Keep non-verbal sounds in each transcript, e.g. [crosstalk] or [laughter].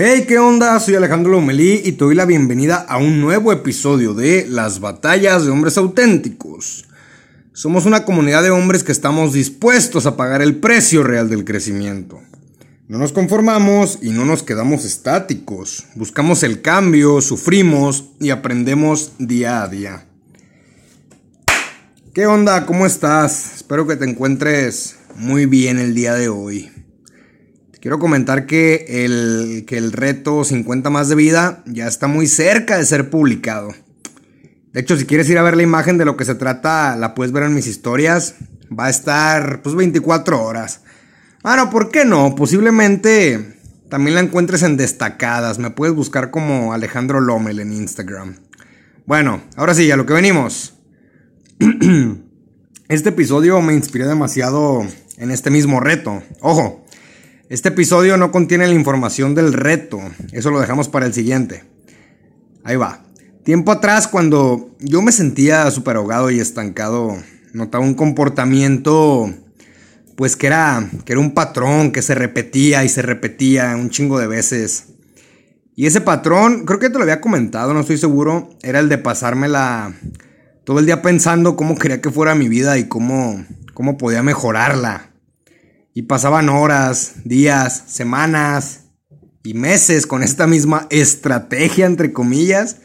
Hey, ¿qué onda? Soy Alejandro Lomelí y te doy la bienvenida a un nuevo episodio de Las batallas de hombres auténticos. Somos una comunidad de hombres que estamos dispuestos a pagar el precio real del crecimiento. No nos conformamos y no nos quedamos estáticos. Buscamos el cambio, sufrimos y aprendemos día a día. ¿Qué onda? ¿Cómo estás? Espero que te encuentres muy bien el día de hoy. Quiero comentar que el, que el reto 50 más de vida ya está muy cerca de ser publicado. De hecho, si quieres ir a ver la imagen de lo que se trata, la puedes ver en mis historias. Va a estar pues 24 horas. Bueno, ¿por qué no? Posiblemente también la encuentres en destacadas. Me puedes buscar como Alejandro Lomel en Instagram. Bueno, ahora sí, a lo que venimos. [clears throat] este episodio me inspiró demasiado en este mismo reto. Ojo, este episodio no contiene la información del reto, eso lo dejamos para el siguiente. Ahí va. Tiempo atrás, cuando yo me sentía súper ahogado y estancado, notaba un comportamiento, pues que era, que era un patrón que se repetía y se repetía un chingo de veces. Y ese patrón, creo que te lo había comentado, no estoy seguro, era el de pasármela todo el día pensando cómo quería que fuera mi vida y cómo, cómo podía mejorarla. Y pasaban horas, días, semanas y meses con esta misma estrategia, entre comillas,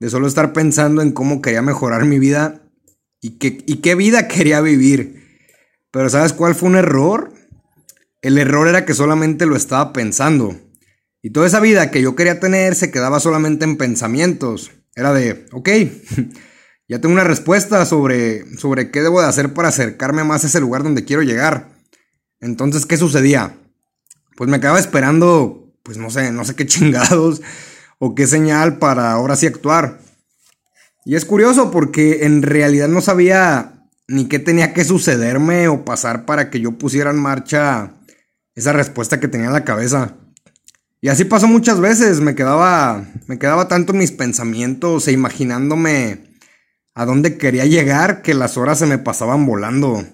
de solo estar pensando en cómo quería mejorar mi vida y, qué, y qué vida quería vivir. Pero ¿sabes cuál fue un error? El error era que solamente lo estaba pensando. Y toda esa vida que yo quería tener se quedaba solamente en pensamientos. Era de, ok, [laughs] ya tengo una respuesta sobre, sobre qué debo de hacer para acercarme más a ese lugar donde quiero llegar. Entonces, ¿qué sucedía? Pues me quedaba esperando, pues no sé, no sé qué [laughs] chingados o qué señal para ahora sí actuar. Y es curioso porque en realidad no sabía ni qué tenía que sucederme o pasar para que yo pusiera en marcha esa respuesta que tenía en la cabeza. Y así pasó muchas veces, me quedaba me quedaba tanto en mis pensamientos e imaginándome a dónde quería llegar que las horas se me pasaban volando.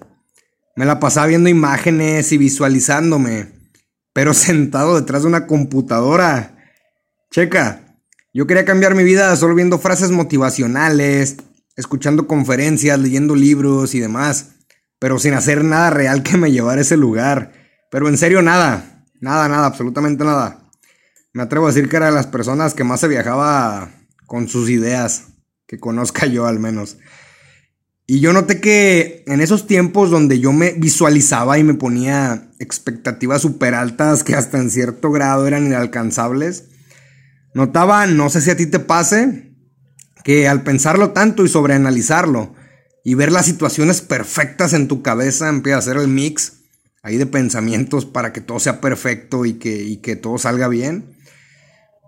Me la pasaba viendo imágenes y visualizándome, pero [laughs] sentado detrás de una computadora. Checa, yo quería cambiar mi vida solo viendo frases motivacionales, escuchando conferencias, leyendo libros y demás, pero sin hacer nada real que me llevara a ese lugar. Pero en serio, nada, nada, nada, absolutamente nada. Me atrevo a decir que era de las personas que más se viajaba con sus ideas, que conozca yo al menos. Y yo noté que en esos tiempos donde yo me visualizaba y me ponía expectativas súper altas que hasta en cierto grado eran inalcanzables, notaba, no sé si a ti te pase, que al pensarlo tanto y sobreanalizarlo y ver las situaciones perfectas en tu cabeza, empieza a hacer el mix ahí de pensamientos para que todo sea perfecto y que, y que todo salga bien,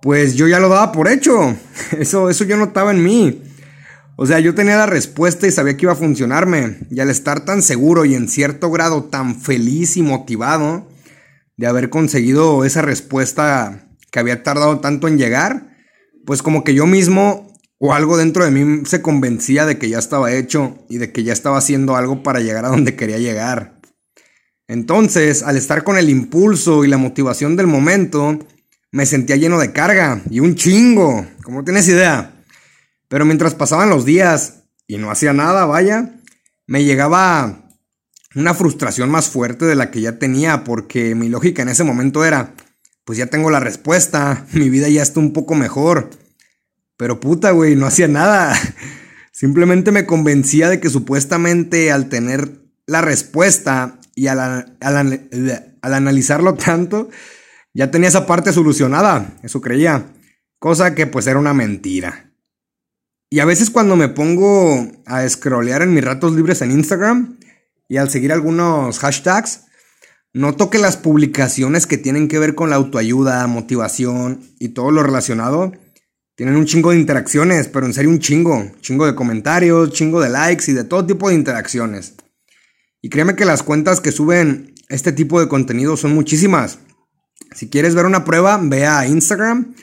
pues yo ya lo daba por hecho. [laughs] Eso, eso yo notaba en mí. O sea, yo tenía la respuesta y sabía que iba a funcionarme. Y al estar tan seguro y en cierto grado tan feliz y motivado de haber conseguido esa respuesta que había tardado tanto en llegar, pues como que yo mismo o algo dentro de mí se convencía de que ya estaba hecho y de que ya estaba haciendo algo para llegar a donde quería llegar. Entonces, al estar con el impulso y la motivación del momento, me sentía lleno de carga y un chingo, como tienes idea. Pero mientras pasaban los días y no hacía nada, vaya, me llegaba una frustración más fuerte de la que ya tenía, porque mi lógica en ese momento era, pues ya tengo la respuesta, [laughs] mi vida ya está un poco mejor. Pero puta, güey, no hacía nada. [laughs] Simplemente me convencía de que supuestamente al tener la respuesta y al, al, al analizarlo tanto, ya tenía esa parte solucionada, eso creía. Cosa que pues era una mentira. Y a veces cuando me pongo a scrollear en mis ratos libres en Instagram y al seguir algunos hashtags, noto que las publicaciones que tienen que ver con la autoayuda, motivación y todo lo relacionado, tienen un chingo de interacciones, pero en serio un chingo, chingo de comentarios, chingo de likes y de todo tipo de interacciones. Y créeme que las cuentas que suben este tipo de contenido son muchísimas. Si quieres ver una prueba, ve a Instagram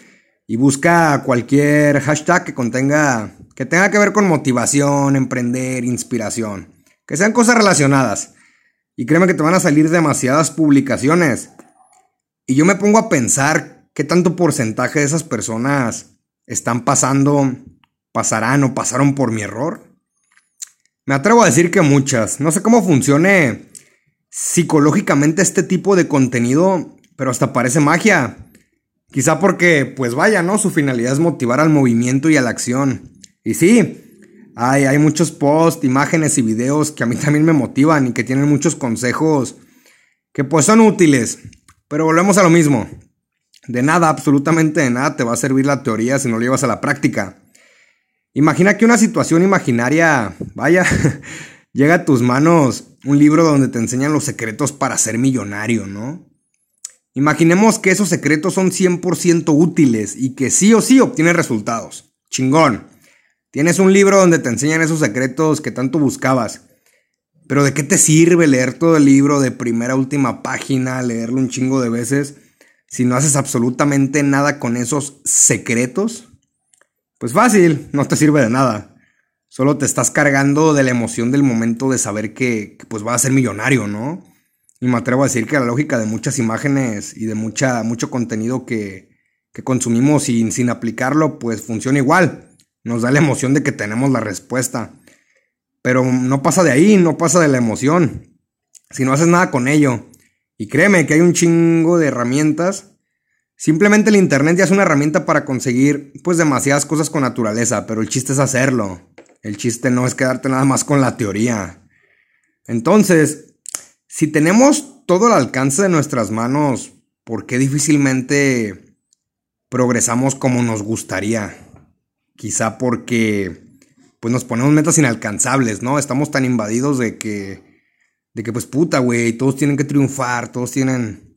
y busca cualquier hashtag que contenga que tenga que ver con motivación, emprender, inspiración, que sean cosas relacionadas. Y créeme que te van a salir demasiadas publicaciones. Y yo me pongo a pensar ¿qué tanto porcentaje de esas personas están pasando, pasarán o pasaron por mi error? Me atrevo a decir que muchas. No sé cómo funcione psicológicamente este tipo de contenido, pero hasta parece magia. Quizá porque, pues vaya, ¿no? Su finalidad es motivar al movimiento y a la acción. Y sí, hay, hay muchos posts, imágenes y videos que a mí [laughs] también me motivan y que tienen muchos consejos que pues son útiles. Pero volvemos a lo mismo. De nada, absolutamente de nada te va a servir la teoría si no lo llevas a la práctica. Imagina que una situación imaginaria, vaya, [laughs] llega a tus manos un libro donde te enseñan los secretos para ser millonario, ¿no? Imaginemos que esos secretos son 100% útiles y que sí o sí obtienes resultados. Chingón. Tienes un libro donde te enseñan esos secretos que tanto buscabas. Pero ¿de qué te sirve leer todo el libro de primera a última página, leerlo un chingo de veces, si no haces absolutamente nada con esos secretos? Pues fácil, no te sirve de nada. Solo te estás cargando de la emoción del momento de saber que, pues vas a ser millonario, ¿no? Y me atrevo a decir que la lógica de muchas imágenes y de mucha, mucho contenido que, que consumimos sin, sin aplicarlo, pues funciona igual. Nos da la emoción de que tenemos la respuesta. Pero no pasa de ahí, no pasa de la emoción. Si no haces nada con ello. Y créeme que hay un chingo de herramientas. Simplemente el Internet ya es una herramienta para conseguir pues demasiadas cosas con naturaleza, pero el chiste es hacerlo. El chiste no es quedarte nada más con la teoría. Entonces, si tenemos todo el alcance de nuestras manos, ¿por qué difícilmente progresamos como nos gustaría? Quizá porque pues nos ponemos metas inalcanzables, ¿no? Estamos tan invadidos de que de que pues puta, güey, todos tienen que triunfar, todos tienen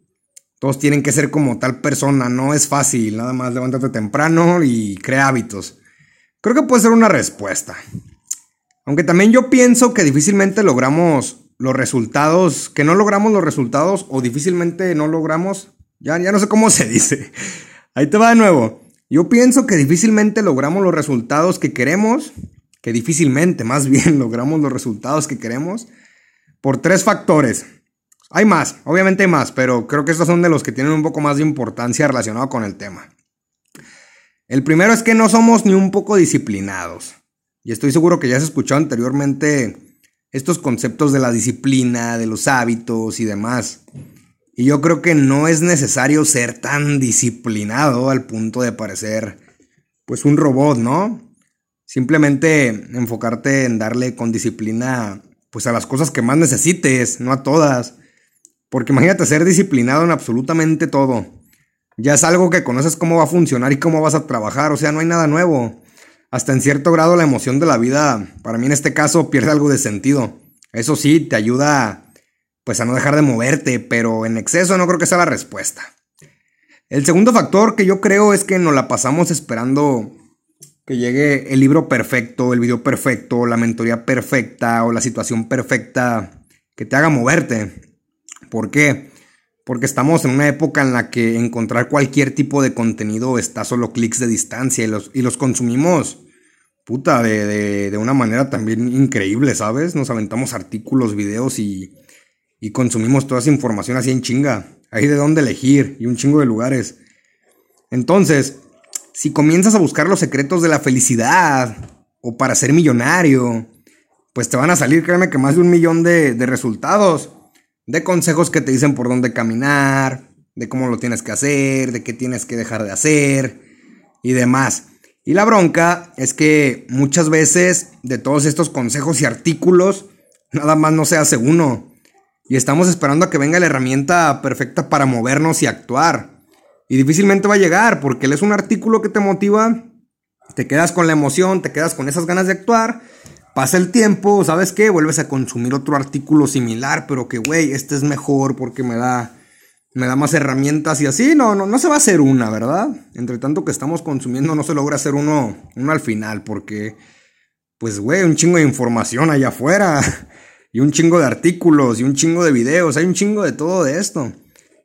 todos tienen que ser como tal persona, no es fácil, nada más levántate temprano y crea hábitos. Creo que puede ser una respuesta. Aunque también yo pienso que difícilmente logramos los resultados, que no logramos los resultados o difícilmente no logramos, ya, ya no sé cómo [laughs] se dice. Ahí te va de nuevo. Yo pienso que difícilmente logramos los resultados que queremos, que difícilmente más bien [laughs] logramos los resultados que queremos, por tres factores. Hay más, obviamente hay más, pero creo que estos son de los que tienen un poco más de importancia relacionado con el tema. El primero es que no somos ni un poco disciplinados. Y estoy seguro que ya has escuchado anteriormente estos conceptos de la disciplina, de los hábitos y demás. Y yo creo que no es necesario ser tan disciplinado al punto de parecer pues un robot, ¿no? Simplemente enfocarte en darle con disciplina pues a las cosas que más necesites, no a todas. Porque imagínate ser disciplinado en absolutamente todo. Ya es algo que conoces cómo va a funcionar y cómo vas a trabajar, o sea, no hay nada nuevo hasta en cierto grado la emoción de la vida, para mí en este caso, pierde algo de sentido. Eso sí, te ayuda pues a no dejar de moverte, pero en exceso no creo que sea la respuesta. El segundo factor que yo creo es que nos la pasamos esperando que llegue el libro perfecto, el video perfecto, la mentoría perfecta o la situación perfecta que te haga moverte. ¿Por qué? Porque estamos en una época en la que encontrar cualquier tipo de contenido está solo clics de distancia y los, y los consumimos, puta, de, una manera también increíble, ¿sabes? Nos aventamos artículos, videos y, y consumimos toda esa información así en chinga. Hay de dónde elegir y un chingo de lugares. Entonces, si comienzas a buscar los secretos de la felicidad o para ser millonario, pues te van a salir, créeme que más de un millón de, de resultados de consejos que te dicen por dónde caminar, de cómo lo tienes que hacer, de qué tienes que dejar de hacer y demás. Y la bronca es que muchas veces de todos estos consejos y artículos, nada más no se hace uno. Y estamos esperando a que venga la herramienta perfecta para movernos y actuar. Y difícilmente va a llegar porque él es un artículo que te motiva, te quedas con la emoción, te quedas con esas ganas de actuar Pasa el tiempo, ¿sabes qué? Vuelves a consumir otro artículo similar, pero que, güey, este es mejor porque me da, me da más herramientas y así. No, no, no se va a hacer una, ¿verdad? Entre tanto que estamos consumiendo, no se logra hacer uno, uno al final, porque, pues, güey, un chingo de información allá afuera, [laughs] y un chingo de artículos, y un chingo de videos, hay un chingo de todo de esto.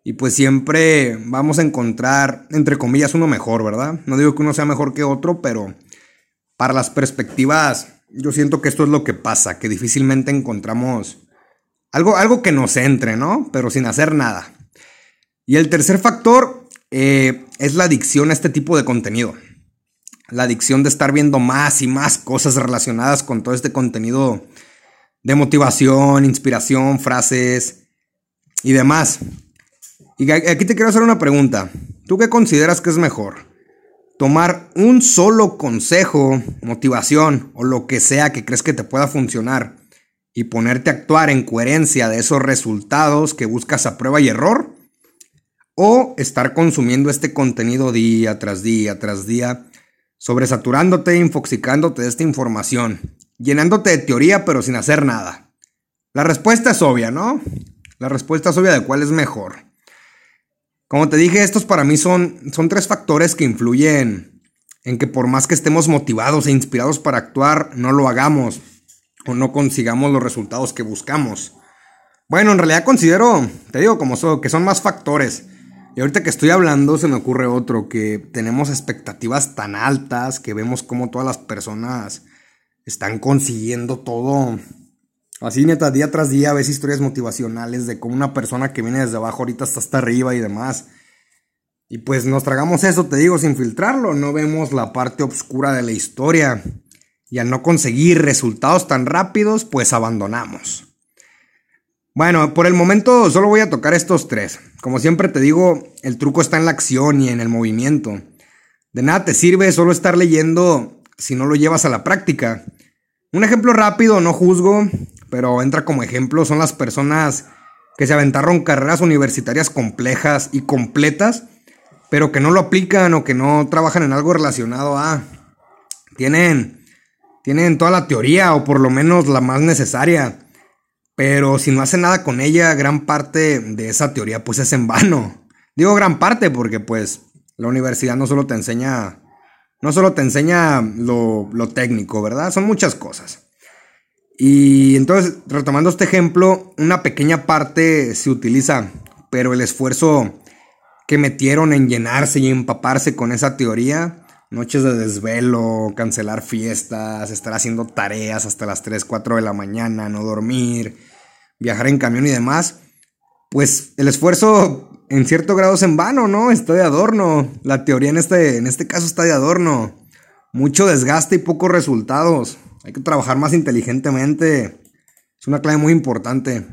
Y pues siempre vamos a encontrar, entre comillas, uno mejor, ¿verdad? No digo que uno sea mejor que otro, pero para las perspectivas yo siento que esto es lo que pasa, que difícilmente encontramos algo, algo que nos entre, ¿no? Pero sin hacer nada. Y el tercer factor eh, es la adicción a este tipo de contenido. La adicción de estar viendo más y más cosas relacionadas con todo este contenido de motivación, inspiración, frases y demás. Y aquí te quiero hacer una pregunta. ¿Tú qué consideras que es mejor? Tomar un solo consejo, motivación o lo que sea que crees que te pueda funcionar y ponerte a actuar en coherencia de esos resultados que buscas a prueba y error? ¿O estar consumiendo este contenido día tras día tras día, sobresaturándote, infoxicándote de esta información, llenándote de teoría pero sin hacer nada? La respuesta es obvia, ¿no? La respuesta es obvia de cuál es mejor. Como te dije, estos para mí son, son tres factores que influyen en que por más que estemos motivados e inspirados para actuar, no lo hagamos o no consigamos los resultados que buscamos. Bueno, en realidad considero, te digo como son, que son más factores. Y ahorita que estoy hablando se me ocurre otro, que tenemos expectativas tan altas que vemos como todas las personas están consiguiendo todo. Así neta, día tras día ves historias motivacionales de cómo una persona que viene desde abajo ahorita está hasta arriba y demás. Y pues nos tragamos eso, te digo, sin filtrarlo, no vemos la parte oscura de la historia y al no conseguir resultados tan rápidos, pues abandonamos. Bueno, por el momento solo voy a tocar estos tres. Como siempre te digo, el truco está en la acción y en el movimiento. De nada te sirve solo estar leyendo si no lo llevas a la práctica. Un ejemplo rápido, no juzgo, pero entra como ejemplo, son las personas que se aventaron carreras universitarias complejas y completas, pero que no lo aplican o que no trabajan en algo relacionado a... Tienen tienen toda la teoría o por lo menos la más necesaria. Pero si no hacen nada con ella, gran parte de esa teoría pues es en vano. Digo gran parte porque pues la universidad no solo te enseña, no solo te enseña lo, lo técnico, ¿verdad? Son muchas cosas. Y entonces, retomando este ejemplo, una pequeña parte se utiliza, pero el esfuerzo que metieron en llenarse y empaparse con esa teoría noches de desvelo, cancelar fiestas, estar haciendo tareas hasta las 3, 4 de la mañana, no dormir, viajar en camión y demás, pues el esfuerzo en cierto grado es en vano, ¿no? Está de adorno. La teoría en este, en este caso está de adorno. Mucho desgaste y pocos resultados. Hay que trabajar más inteligentemente. Es una clave muy importante.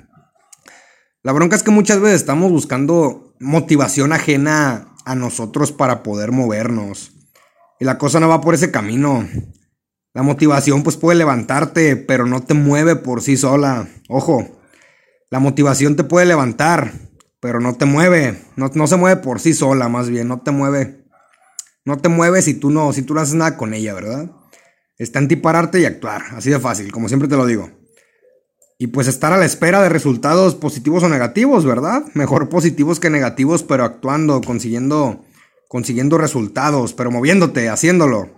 La bronca es que muchas veces estamos buscando motivación ajena a nosotros para poder movernos. Y la cosa no va por ese camino. La motivación pues puede levantarte, pero no te mueve por sí sola. Ojo, la motivación te puede levantar, pero no te mueve. No, no, se mueve por sí sola, más bien, no te mueve. No te mueve si tú no, si tú no haces nada con ella, ¿verdad? Está en ti pararte y actuar, así de fácil, como siempre te lo digo. Y pues estar a la espera de resultados positivos o negativos, ¿verdad? Mejor positivos que negativos, pero actuando, consiguiendo consiguiendo resultados, pero moviéndote, haciéndolo,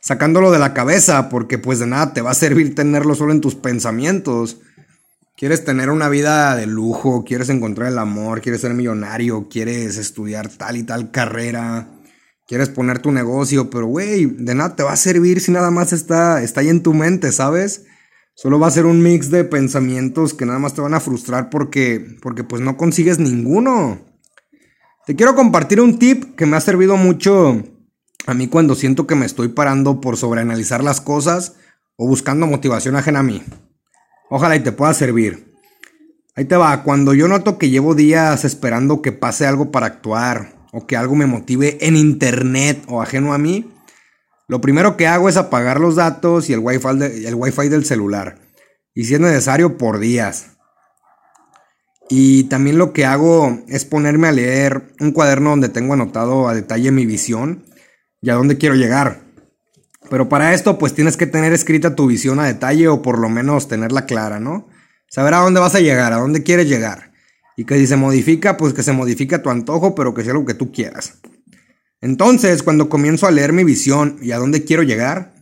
sacándolo de la cabeza, porque pues de nada te va a servir tenerlo solo en tus pensamientos. Quieres tener una vida de lujo, quieres encontrar el amor, quieres ser millonario, quieres estudiar tal y tal carrera, quieres poner tu negocio, pero güey, de nada te va a servir si nada más está, está ahí en tu mente, ¿sabes? Solo va a ser un mix de pensamientos que nada más te van a frustrar porque, porque pues no consigues ninguno. Te quiero compartir un tip que me ha servido mucho a mí cuando siento que me estoy parando por sobreanalizar las cosas o buscando motivación ajena a mí. Ojalá y te pueda servir. Ahí te va, cuando yo noto que llevo días esperando que pase algo para actuar o que algo me motive en internet o ajeno a mí, lo primero que hago es apagar los datos y el wifi, el wifi del celular. Y si es necesario, por días. Y también lo que hago es ponerme a leer un cuaderno donde tengo anotado a detalle mi visión y a dónde quiero llegar. Pero para esto pues tienes que tener escrita tu visión a detalle o por lo menos tenerla clara, ¿no? Saber a dónde vas a llegar, a dónde quieres llegar. Y que si se modifica, pues que se modifique a tu antojo, pero que sea algo que tú quieras. Entonces, cuando comienzo a leer mi visión y a dónde quiero llegar,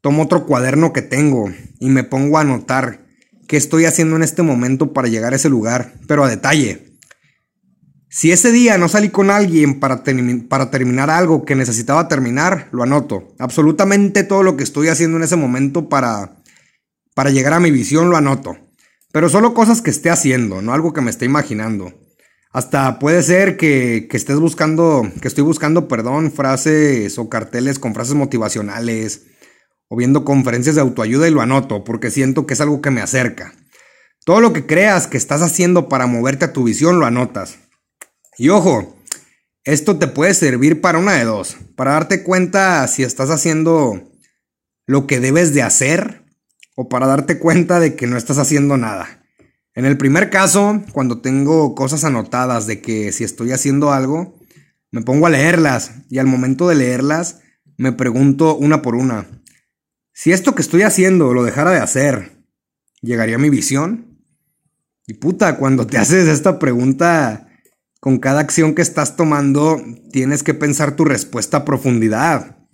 tomo otro cuaderno que tengo y me pongo a anotar qué estoy haciendo en este momento para llegar a ese lugar, pero a detalle. Si ese día no salí con alguien para, para terminar algo que necesitaba terminar, lo anoto. Absolutamente todo lo que estoy haciendo en ese momento para, para llegar a mi visión lo anoto. Pero solo cosas que esté haciendo, no algo que me esté imaginando. Hasta puede ser que, que, estés buscando, que estoy buscando, perdón, frases o carteles con frases motivacionales o viendo conferencias de autoayuda y lo anoto porque siento que es algo que me acerca. Todo lo que creas que estás haciendo para moverte a tu visión lo anotas. Y ojo, esto te puede servir para una de dos, para darte cuenta si estás haciendo lo que debes de hacer o para darte cuenta de que no estás haciendo nada. En el primer caso, cuando tengo cosas anotadas de que si estoy haciendo algo, me pongo a leerlas y al momento de leerlas me pregunto una por una, si esto que estoy haciendo lo dejara de hacer, ¿llegaría a mi visión? Y puta, cuando te [laughs] haces esta pregunta, con cada acción que estás tomando, tienes que pensar tu respuesta a profundidad.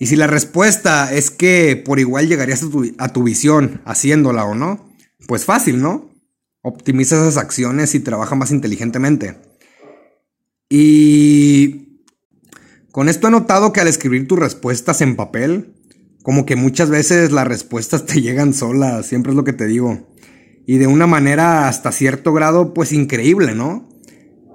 Y si la respuesta es que por igual llegarías a tu, a tu visión haciéndola o no, pues fácil, ¿no? Optimiza esas acciones y trabaja más inteligentemente. Y con esto he notado que al escribir tus respuestas en papel, como que muchas veces las respuestas te llegan solas, siempre es lo que te digo. Y de una manera hasta cierto grado, pues increíble, ¿no?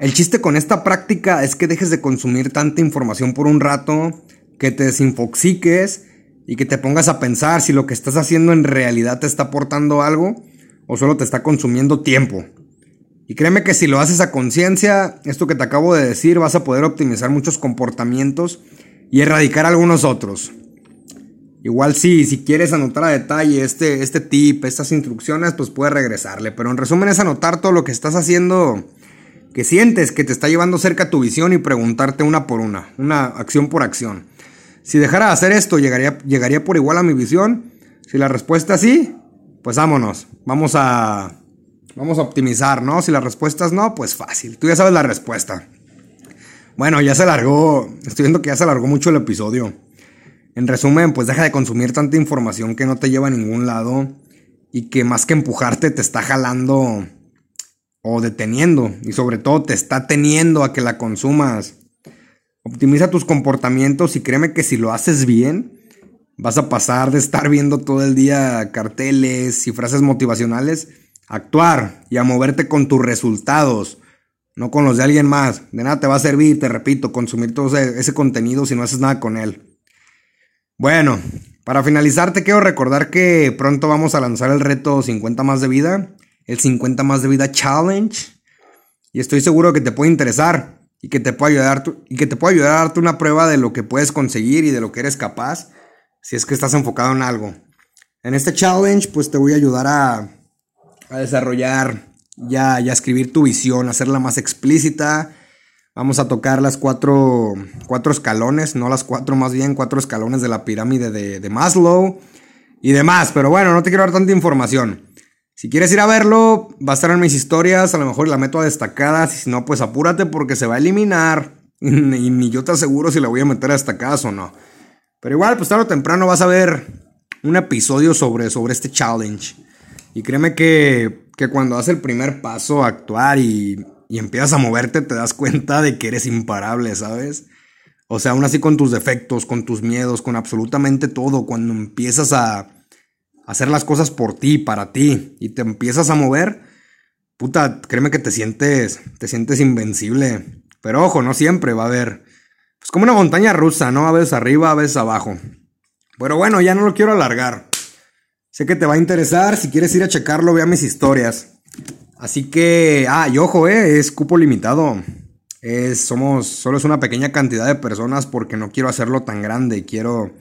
El chiste con esta práctica es que dejes de consumir tanta información por un rato, que te desinfoxiques y que te pongas a pensar si lo que estás haciendo en realidad te está aportando algo o solo te está consumiendo tiempo. Y créeme que si lo haces a conciencia, esto que te acabo de decir, vas a poder optimizar muchos comportamientos y erradicar algunos otros. Igual sí, si quieres anotar a detalle este, este tip, estas instrucciones, pues puedes regresarle. Pero en resumen es anotar todo lo que estás haciendo que sientes que te está llevando cerca tu visión y preguntarte una por una, una acción por acción. Si dejara de hacer esto, ¿llegaría, ¿llegaría por igual a mi visión? Si la respuesta es sí, pues vámonos. Vamos a, vamos a optimizar, ¿no? Si la respuesta es no, pues fácil. Tú ya sabes la respuesta. Bueno, ya se alargó. Estoy viendo que ya se alargó mucho el episodio. En resumen, pues deja de consumir tanta información que no te lleva a ningún lado y que más que empujarte te está jalando o deteniendo y sobre todo te está teniendo a que la consumas. Optimiza tus comportamientos y créeme que si lo haces bien, vas a pasar de estar viendo todo el día carteles y frases motivacionales a actuar y a moverte con tus resultados, no con los de alguien más. De nada te va a servir, te repito, consumir todo ese, ese contenido si no haces nada con él. Bueno, para finalizar te quiero recordar que pronto vamos a lanzar el reto 50 más de vida el 50 más de vida challenge. Y estoy seguro que te puede interesar y que te puede ayudar, y que te puede ayudar a darte una prueba de lo que puedes conseguir y de lo que eres capaz si es que estás enfocado en algo. En este challenge pues te voy a ayudar a, a desarrollar ya, ya escribir tu visión, hacerla más explícita. Vamos a tocar las cuatro, cuatro escalones, no las cuatro más bien, cuatro escalones de la pirámide de, de Maslow y demás. Pero bueno, no te quiero dar tanta información. Si quieres ir a verlo, va a estar en mis historias, a lo mejor la meto a destacadas, si no, pues apúrate porque se va a eliminar. [laughs] Y ni yo te aseguro si la voy a meter a destacadas o no. Pero igual, pues tarde o temprano vas a ver un episodio sobre, sobre este challenge. Y créeme que, que cuando das el primer paso a actuar y, y empiezas a moverte, te das cuenta de que eres imparable, ¿sabes? O sea, aún así con tus defectos, con tus miedos, con absolutamente todo, cuando empiezas a hacer las cosas por ti, para ti, y te empiezas a mover, puta, créeme que te sientes, te sientes invencible. Pero ojo, no siempre va a haber, pues como una montaña rusa, ¿no? A veces arriba, a veces abajo. Pero bueno, ya no lo quiero alargar. Sé que te va a interesar, si quieres ir a checarlo, vea mis historias. Así que, ah, y ojo, eh, es cupo limitado. Es, somos, solo es una pequeña cantidad de personas porque no quiero hacerlo tan grande. Quiero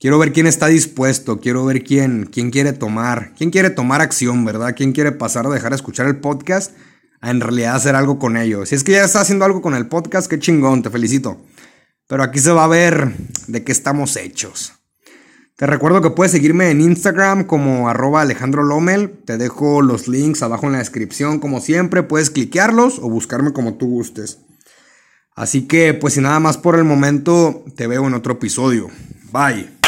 Quiero ver quién está dispuesto, quiero ver quién, quién quiere tomar, quién quiere tomar acción, ¿verdad? ¿Quién quiere pasar a dejar de escuchar el podcast a en realidad hacer algo con ello? Si es que ya está haciendo algo con el podcast, qué chingón, te felicito. Pero aquí se va a ver de qué estamos hechos. Te recuerdo que puedes seguirme en Instagram como arroba Alejandro Lomel. Te dejo los links abajo en la descripción como siempre. Puedes cliquearlos o buscarme como tú gustes. Así que pues sin nada más por el momento, te veo en otro episodio. Bye.